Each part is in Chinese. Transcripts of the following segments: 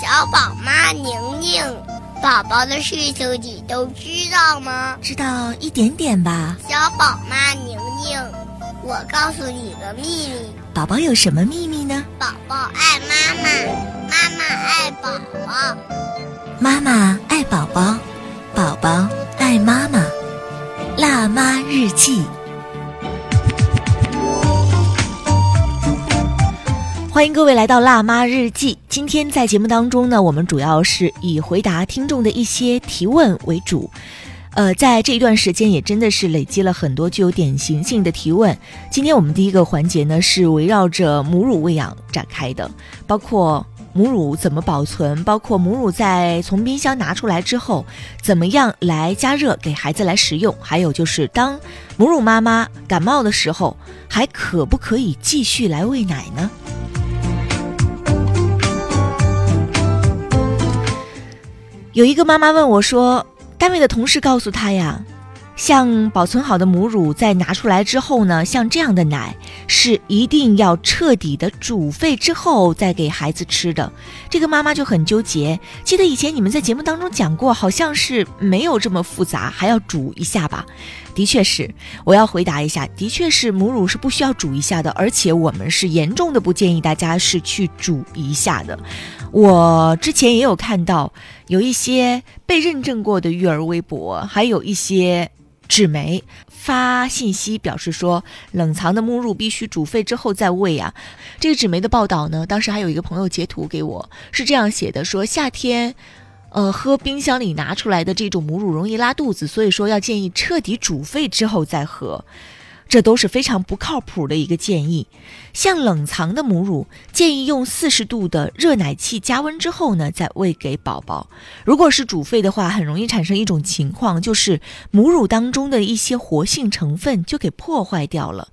小宝妈宁宁，宝宝的事情你都知道吗？知道一点点吧。小宝妈宁宁，我告诉你个秘密。宝宝有什么秘密呢？宝宝爱妈妈，妈妈爱宝宝。妈妈爱宝宝，宝宝爱妈妈。辣妈日记。欢迎各位来到辣妈日记。今天在节目当中呢，我们主要是以回答听众的一些提问为主。呃，在这一段时间也真的是累积了很多具有典型性的提问。今天我们第一个环节呢是围绕着母乳喂养展开的，包括母乳怎么保存，包括母乳在从冰箱拿出来之后，怎么样来加热给孩子来食用，还有就是当母乳妈妈感冒的时候，还可不可以继续来喂奶呢？有一个妈妈问我说：“单位的同事告诉她呀，像保存好的母乳在拿出来之后呢，像这样的奶是一定要彻底的煮沸之后再给孩子吃的。”这个妈妈就很纠结。记得以前你们在节目当中讲过，好像是没有这么复杂，还要煮一下吧？的确是，我要回答一下，的确是母乳是不需要煮一下的，而且我们是严重的不建议大家是去煮一下的。我之前也有看到有一些被认证过的育儿微博，还有一些纸媒发信息表示说，冷藏的母乳必须煮沸之后再喂啊。这个纸媒的报道呢，当时还有一个朋友截图给我，是这样写的：说夏天，呃，喝冰箱里拿出来的这种母乳容易拉肚子，所以说要建议彻底煮沸之后再喝。这都是非常不靠谱的一个建议。像冷藏的母乳，建议用四十度的热奶器加温之后呢，再喂给宝宝。如果是煮沸的话，很容易产生一种情况，就是母乳当中的一些活性成分就给破坏掉了。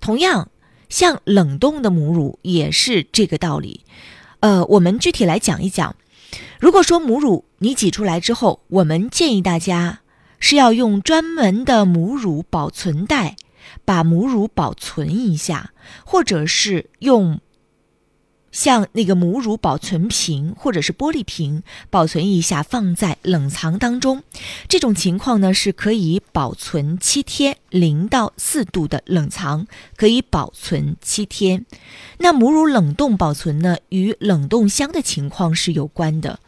同样，像冷冻的母乳也是这个道理。呃，我们具体来讲一讲。如果说母乳你挤出来之后，我们建议大家是要用专门的母乳保存袋。把母乳保存一下，或者是用像那个母乳保存瓶或者是玻璃瓶保存一下，放在冷藏当中。这种情况呢是可以保存七天，零到四度的冷藏可以保存七天。那母乳冷冻保存呢，与冷冻箱的情况是有关的。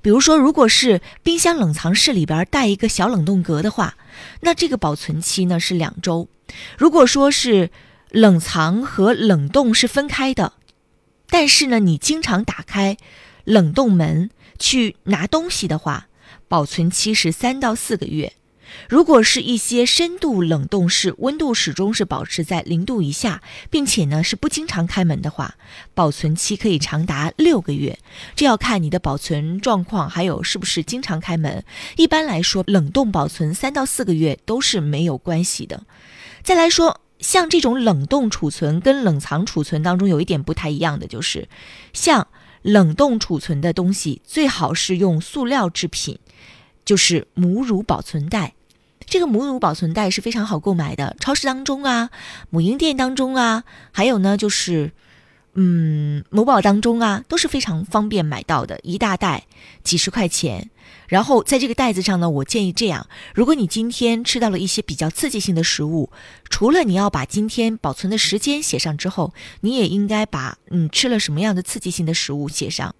比如说，如果是冰箱冷藏室里边带一个小冷冻格的话，那这个保存期呢是两周。如果说是冷藏和冷冻是分开的，但是呢你经常打开冷冻门去拿东西的话，保存期是三到四个月。如果是一些深度冷冻室，温度始终是保持在零度以下，并且呢是不经常开门的话，保存期可以长达六个月。这要看你的保存状况，还有是不是经常开门。一般来说，冷冻保存三到四个月都是没有关系的。再来说，像这种冷冻储存跟冷藏储存当中有一点不太一样的，就是像冷冻储存的东西，最好是用塑料制品，就是母乳保存袋。这个母乳保存袋是非常好购买的，超市当中啊，母婴店当中啊，还有呢就是，嗯，某宝当中啊，都是非常方便买到的，一大袋几十块钱。然后在这个袋子上呢，我建议这样：如果你今天吃到了一些比较刺激性的食物，除了你要把今天保存的时间写上之后，你也应该把嗯吃了什么样的刺激性的食物写上。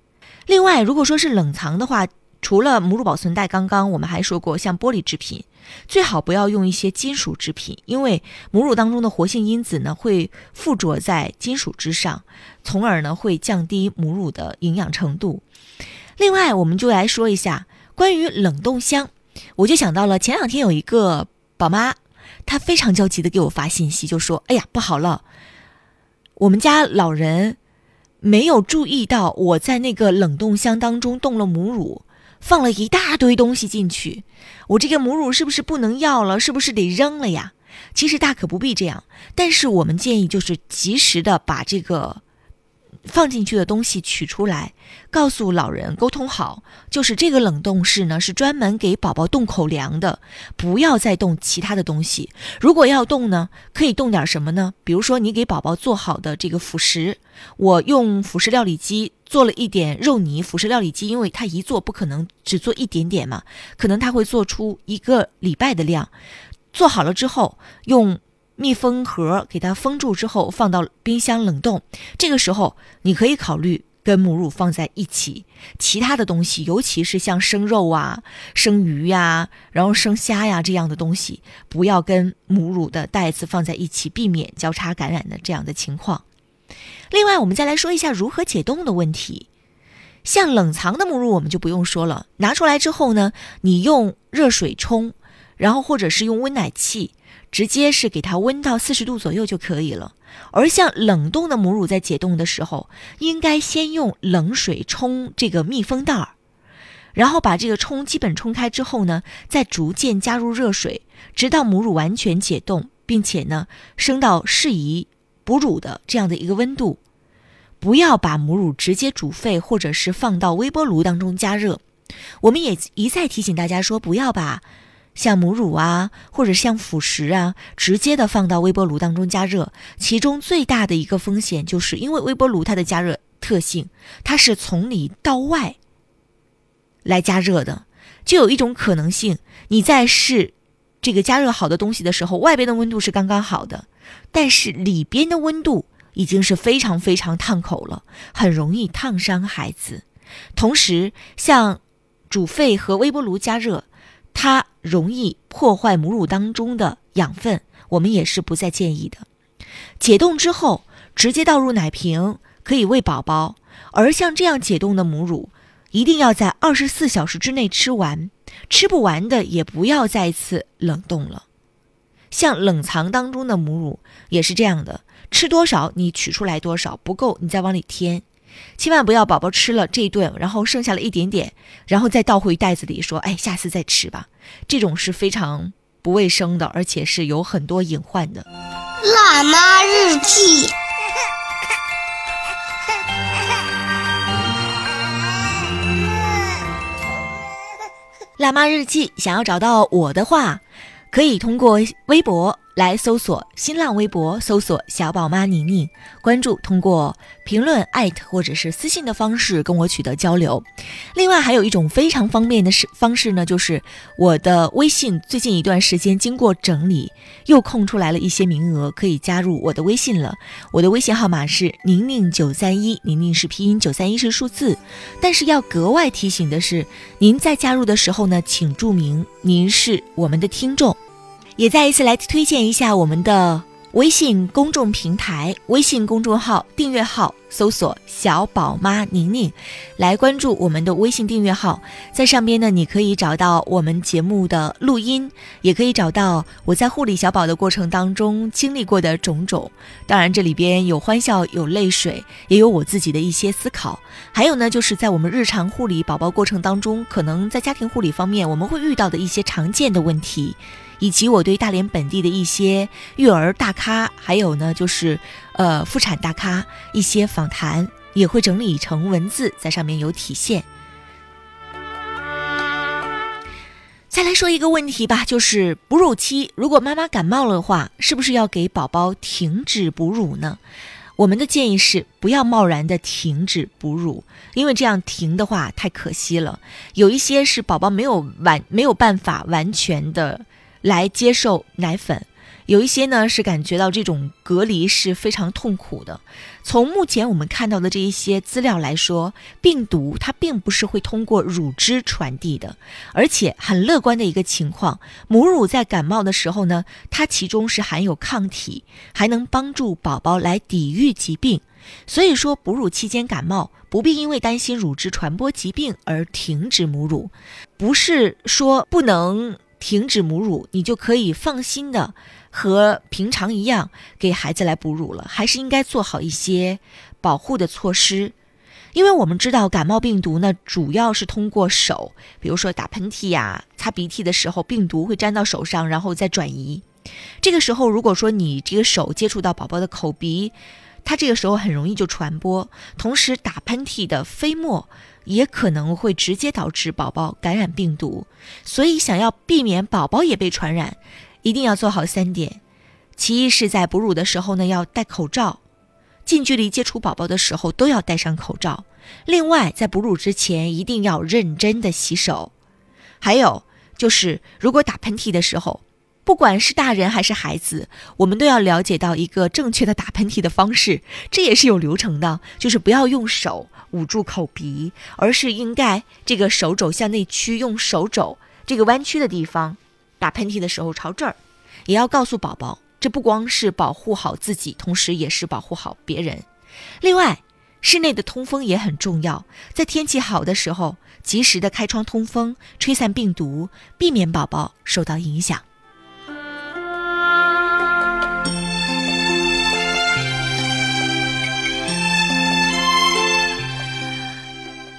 另外，如果说是冷藏的话，除了母乳保存袋，刚刚我们还说过，像玻璃制品，最好不要用一些金属制品，因为母乳当中的活性因子呢会附着在金属之上，从而呢会降低母乳的营养程度。另外，我们就来说一下关于冷冻箱，我就想到了前两天有一个宝妈，她非常焦急的给我发信息，就说：“哎呀，不好了，我们家老人没有注意到我在那个冷冻箱当中冻了母乳。”放了一大堆东西进去，我这个母乳是不是不能要了？是不是得扔了呀？其实大可不必这样，但是我们建议就是及时的把这个放进去的东西取出来，告诉老人沟通好，就是这个冷冻室呢是专门给宝宝冻口粮的，不要再冻其他的东西。如果要冻呢，可以冻点什么呢？比如说你给宝宝做好的这个辅食，我用辅食料理机做了一点肉泥。辅食料理机因为它一做不可能只做一点点嘛，可能它会做出一个礼拜的量。做好了之后用。密封盒给它封住之后，放到冰箱冷冻。这个时候，你可以考虑跟母乳放在一起。其他的东西，尤其是像生肉啊、生鱼呀、然后生虾呀这样的东西，不要跟母乳的袋子放在一起，避免交叉感染的这样的情况。另外，我们再来说一下如何解冻的问题。像冷藏的母乳，我们就不用说了。拿出来之后呢，你用热水冲，然后或者是用温奶器。直接是给它温到四十度左右就可以了。而像冷冻的母乳在解冻的时候，应该先用冷水冲这个密封袋儿，然后把这个冲基本冲开之后呢，再逐渐加入热水，直到母乳完全解冻，并且呢升到适宜哺乳的这样的一个温度。不要把母乳直接煮沸，或者是放到微波炉当中加热。我们也一再提醒大家说，不要把。像母乳啊，或者像辅食啊，直接的放到微波炉当中加热，其中最大的一个风险就是因为微波炉它的加热特性，它是从里到外来加热的，就有一种可能性，你在试这个加热好的东西的时候，外边的温度是刚刚好的，但是里边的温度已经是非常非常烫口了，很容易烫伤孩子。同时，像煮沸和微波炉加热。它容易破坏母乳当中的养分，我们也是不再建议的。解冻之后直接倒入奶瓶可以喂宝宝，而像这样解冻的母乳，一定要在二十四小时之内吃完，吃不完的也不要再次冷冻了。像冷藏当中的母乳也是这样的，吃多少你取出来多少，不够你再往里添。千万不要宝宝吃了这一顿，然后剩下了一点点，然后再倒回袋子里说：“哎，下次再吃吧。”这种是非常不卫生的，而且是有很多隐患的。辣妈日记，辣妈日记，想要找到我的话，可以通过微博。来搜索新浪微博，搜索小宝妈宁宁，关注，通过评论、艾特或者是私信的方式跟我取得交流。另外，还有一种非常方便的是方式呢，就是我的微信最近一段时间经过整理，又空出来了一些名额，可以加入我的微信了。我的微信号码是宁宁九三一，宁宁是拼音，九三一是数字。但是要格外提醒的是，您在加入的时候呢，请注明您是我们的听众。也再一次来推荐一下我们的微信公众平台，微信公众号订阅号搜索“小宝妈宁宁”，来关注我们的微信订阅号，在上边呢，你可以找到我们节目的录音，也可以找到我在护理小宝的过程当中经历过的种种。当然，这里边有欢笑，有泪水，也有我自己的一些思考。还有呢，就是在我们日常护理宝宝过程当中，可能在家庭护理方面我们会遇到的一些常见的问题。以及我对大连本地的一些育儿大咖，还有呢，就是呃妇产大咖一些访谈，也会整理成文字，在上面有体现。再来说一个问题吧，就是哺乳期，如果妈妈感冒了的话，是不是要给宝宝停止哺乳呢？我们的建议是不要贸然的停止哺乳，因为这样停的话太可惜了。有一些是宝宝没有完没有办法完全的。来接受奶粉，有一些呢是感觉到这种隔离是非常痛苦的。从目前我们看到的这一些资料来说，病毒它并不是会通过乳汁传递的，而且很乐观的一个情况，母乳在感冒的时候呢，它其中是含有抗体，还能帮助宝宝来抵御疾病。所以说，哺乳期间感冒不必因为担心乳汁传播疾病而停止母乳，不是说不能。停止母乳，你就可以放心的和平常一样给孩子来哺乳了。还是应该做好一些保护的措施，因为我们知道感冒病毒呢，主要是通过手，比如说打喷嚏呀、擦鼻涕的时候，病毒会粘到手上，然后再转移。这个时候，如果说你这个手接触到宝宝的口鼻，它这个时候很容易就传播，同时打喷嚏的飞沫也可能会直接导致宝宝感染病毒。所以，想要避免宝宝也被传染，一定要做好三点：其一是在哺乳的时候呢要戴口罩，近距离接触宝宝的时候都要戴上口罩；另外，在哺乳之前一定要认真的洗手。还有就是，如果打喷嚏的时候，不管是大人还是孩子，我们都要了解到一个正确的打喷嚏的方式，这也是有流程的，就是不要用手捂住口鼻，而是应该这个手肘向内屈，用手肘这个弯曲的地方打喷嚏的时候朝这儿。也要告诉宝宝，这不光是保护好自己，同时也是保护好别人。另外，室内的通风也很重要，在天气好的时候，及时的开窗通风，吹散病毒，避免宝宝受到影响。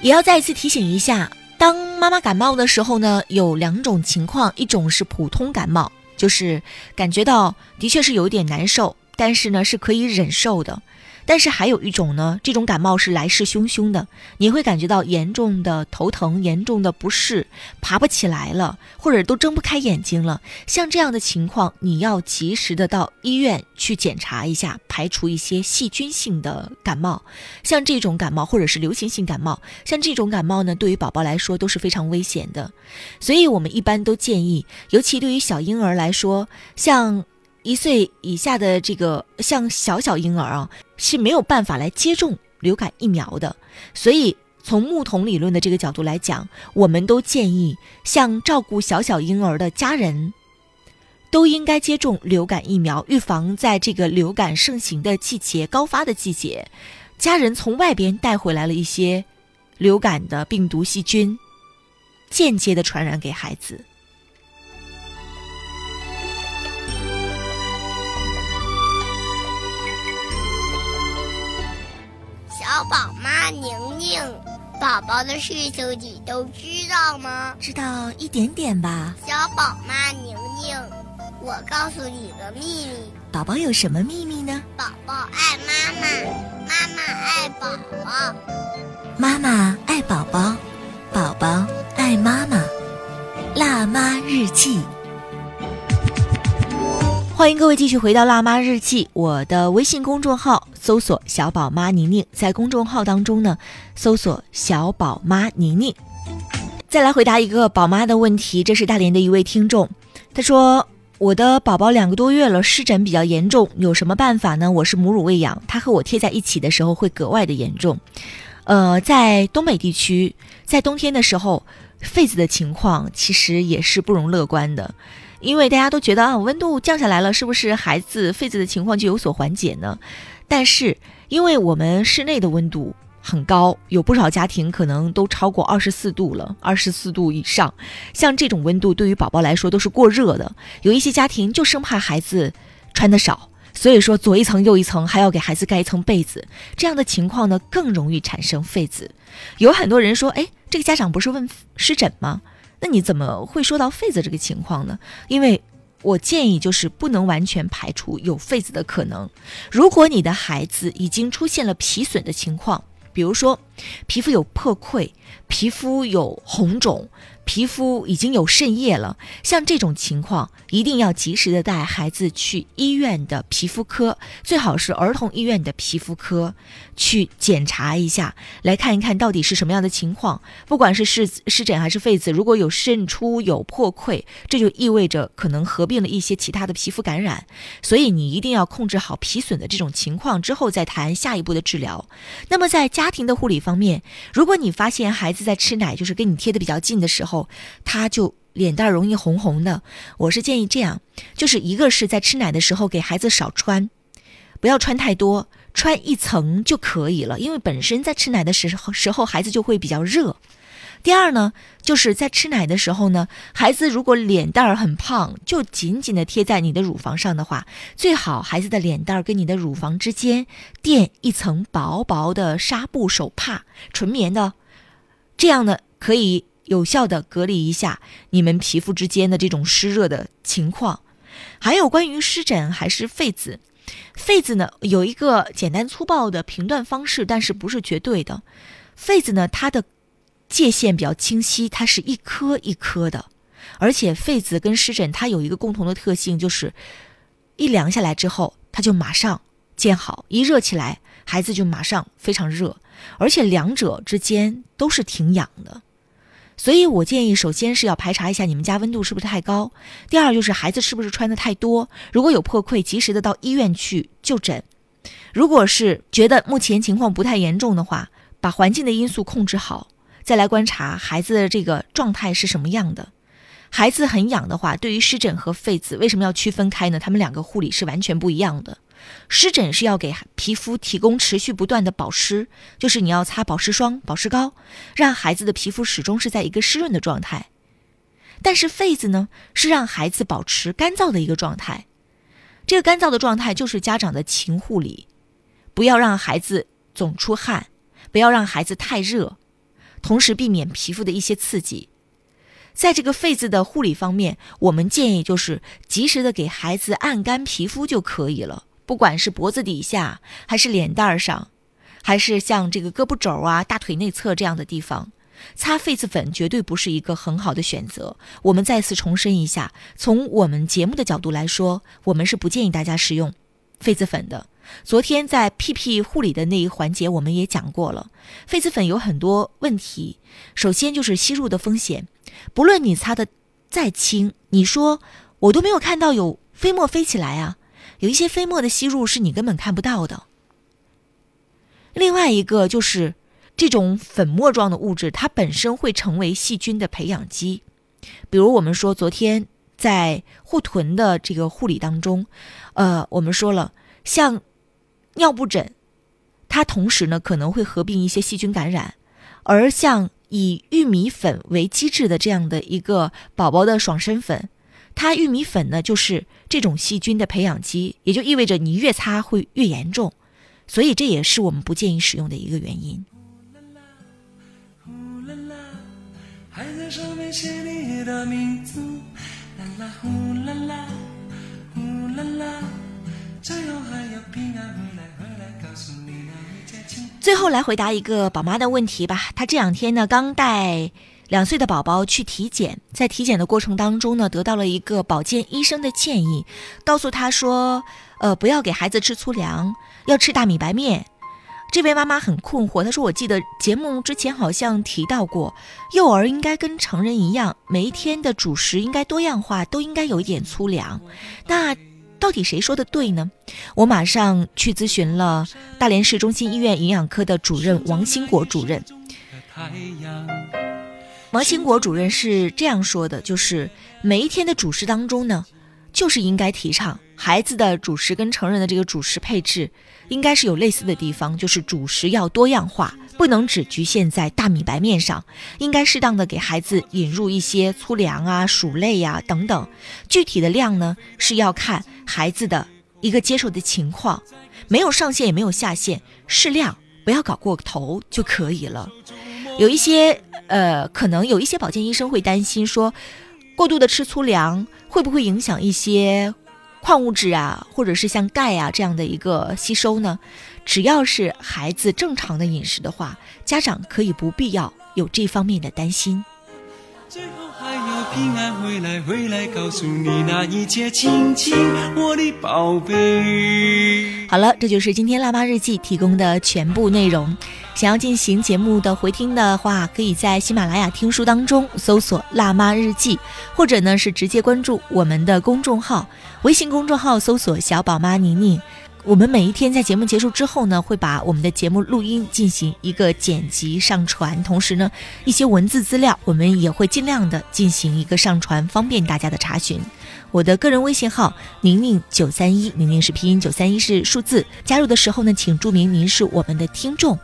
也要再一次提醒一下，当妈妈感冒的时候呢，有两种情况，一种是普通感冒，就是感觉到的确是有点难受，但是呢是可以忍受的。但是还有一种呢，这种感冒是来势汹汹的，你会感觉到严重的头疼、严重的不适，爬不起来了，或者都睁不开眼睛了。像这样的情况，你要及时的到医院去检查一下，排除一些细菌性的感冒。像这种感冒或者是流行性感冒，像这种感冒呢，对于宝宝来说都是非常危险的。所以我们一般都建议，尤其对于小婴儿来说，像。一岁以下的这个像小小婴儿啊是没有办法来接种流感疫苗的，所以从木桶理论的这个角度来讲，我们都建议像照顾小小婴儿的家人，都应该接种流感疫苗，预防在这个流感盛行的季节、高发的季节，家人从外边带回来了一些流感的病毒细菌，间接的传染给孩子。小宝妈宁宁，宝宝的事情你都知道吗？知道一点点吧。小宝妈宁宁，我告诉你个秘密。宝宝有什么秘密呢？宝宝爱妈妈，妈妈爱宝宝。妈妈爱宝宝，宝宝爱妈妈。辣妈日记。欢迎各位继续回到《辣妈日记》，我的微信公众号搜索“小宝妈宁宁”，在公众号当中呢，搜索“小宝妈宁宁”。再来回答一个宝妈的问题，这是大连的一位听众，他说：“我的宝宝两个多月了，湿疹比较严重，有什么办法呢？我是母乳喂养，他和我贴在一起的时候会格外的严重。呃，在东北地区，在冬天的时候，痱子的情况其实也是不容乐观的。”因为大家都觉得啊，温度降下来了，是不是孩子痱子的情况就有所缓解呢？但是，因为我们室内的温度很高，有不少家庭可能都超过二十四度了，二十四度以上。像这种温度对于宝宝来说都是过热的。有一些家庭就生怕孩子穿的少，所以说左一层右一层还要给孩子盖一层被子，这样的情况呢更容易产生痱子。有很多人说，哎，这个家长不是问湿疹吗？那你怎么会说到痱子这个情况呢？因为我建议就是不能完全排除有痱子的可能。如果你的孩子已经出现了皮损的情况，比如说皮肤有破溃、皮肤有红肿。皮肤已经有渗液了，像这种情况，一定要及时的带孩子去医院的皮肤科，最好是儿童医院的皮肤科去检查一下，来看一看到底是什么样的情况。不管是湿湿疹还是痱子，如果有渗出、有破溃，这就意味着可能合并了一些其他的皮肤感染。所以你一定要控制好皮损的这种情况之后再谈下一步的治疗。那么在家庭的护理方面，如果你发现孩子在吃奶就是跟你贴的比较近的时候，他就脸蛋容易红红的，我是建议这样，就是一个是在吃奶的时候给孩子少穿，不要穿太多，穿一层就可以了，因为本身在吃奶的时候时候孩子就会比较热。第二呢，就是在吃奶的时候呢，孩子如果脸蛋儿很胖，就紧紧的贴在你的乳房上的话，最好孩子的脸蛋儿跟你的乳房之间垫一层薄薄的纱布手帕，纯棉的，这样呢可以。有效的隔离一下你们皮肤之间的这种湿热的情况，还有关于湿疹还是痱子，痱子呢有一个简单粗暴的评断方式，但是不是绝对的。痱子呢，它的界限比较清晰，它是一颗一颗的，而且痱子跟湿疹它有一个共同的特性，就是一凉下来之后，它就马上见好；一热起来，孩子就马上非常热，而且两者之间都是挺痒的。所以我建议，首先是要排查一下你们家温度是不是太高，第二就是孩子是不是穿的太多，如果有破溃，及时的到医院去就诊。如果是觉得目前情况不太严重的话，把环境的因素控制好，再来观察孩子的这个状态是什么样的。孩子很痒的话，对于湿疹和痱子为什么要区分开呢？他们两个护理是完全不一样的。湿疹是要给皮肤提供持续不断的保湿，就是你要擦保湿霜、保湿膏，让孩子的皮肤始终是在一个湿润的状态。但是痱子呢，是让孩子保持干燥的一个状态。这个干燥的状态就是家长的勤护理，不要让孩子总出汗，不要让孩子太热，同时避免皮肤的一些刺激。在这个痱子的护理方面，我们建议就是及时的给孩子按干皮肤就可以了。不管是脖子底下，还是脸蛋上，还是像这个胳膊肘啊、大腿内侧这样的地方，擦痱子粉绝对不是一个很好的选择。我们再次重申一下，从我们节目的角度来说，我们是不建议大家使用痱子粉的。昨天在屁屁护理的那一环节，我们也讲过了，痱子粉有很多问题。首先就是吸入的风险，不论你擦的再轻，你说我都没有看到有飞沫飞起来啊。有一些飞沫的吸入是你根本看不到的。另外一个就是这种粉末状的物质，它本身会成为细菌的培养基。比如我们说昨天在护臀的这个护理当中，呃，我们说了，像尿布疹，它同时呢可能会合并一些细菌感染，而像以玉米粉为基质的这样的一个宝宝的爽身粉。它玉米粉呢，就是这种细菌的培养基，也就意味着你越擦会越严重，所以这也是我们不建议使用的一个原因。啦啦啦啦啦啦最后来回答一个宝妈的问题吧，她这两天呢刚带。两岁的宝宝去体检，在体检的过程当中呢，得到了一个保健医生的建议，告诉他说，呃，不要给孩子吃粗粮，要吃大米白面。这位妈妈很困惑，她说：“我记得节目之前好像提到过，幼儿应该跟成人一样，每一天的主食应该多样化，都应该有一点粗粮。那到底谁说的对呢？”我马上去咨询了大连市中心医院营养科的主任王兴国主任。王兴国主任是这样说的：，就是每一天的主食当中呢，就是应该提倡孩子的主食跟成人的这个主食配置，应该是有类似的地方，就是主食要多样化，不能只局限在大米白面上，应该适当的给孩子引入一些粗粮啊、薯类呀等等。具体的量呢，是要看孩子的一个接受的情况，没有上限也没有下限，适量，不要搞过头就可以了。有一些呃，可能有一些保健医生会担心说，过度的吃粗粮会不会影响一些矿物质啊，或者是像钙啊这样的一个吸收呢？只要是孩子正常的饮食的话，家长可以不必要有这方面的担心。最后还要平安回来，回来告诉你那一切，亲亲我的宝贝。好了，这就是今天辣妈日记提供的全部内容。想要进行节目的回听的话，可以在喜马拉雅听书当中搜索“辣妈日记”，或者呢是直接关注我们的公众号，微信公众号搜索“小宝妈宁宁”。我们每一天在节目结束之后呢，会把我们的节目录音进行一个剪辑上传，同时呢，一些文字资料我们也会尽量的进行一个上传，方便大家的查询。我的个人微信号宁宁九三一，宁宁是拼音，九三一是数字。加入的时候呢，请注明您是我们的听众。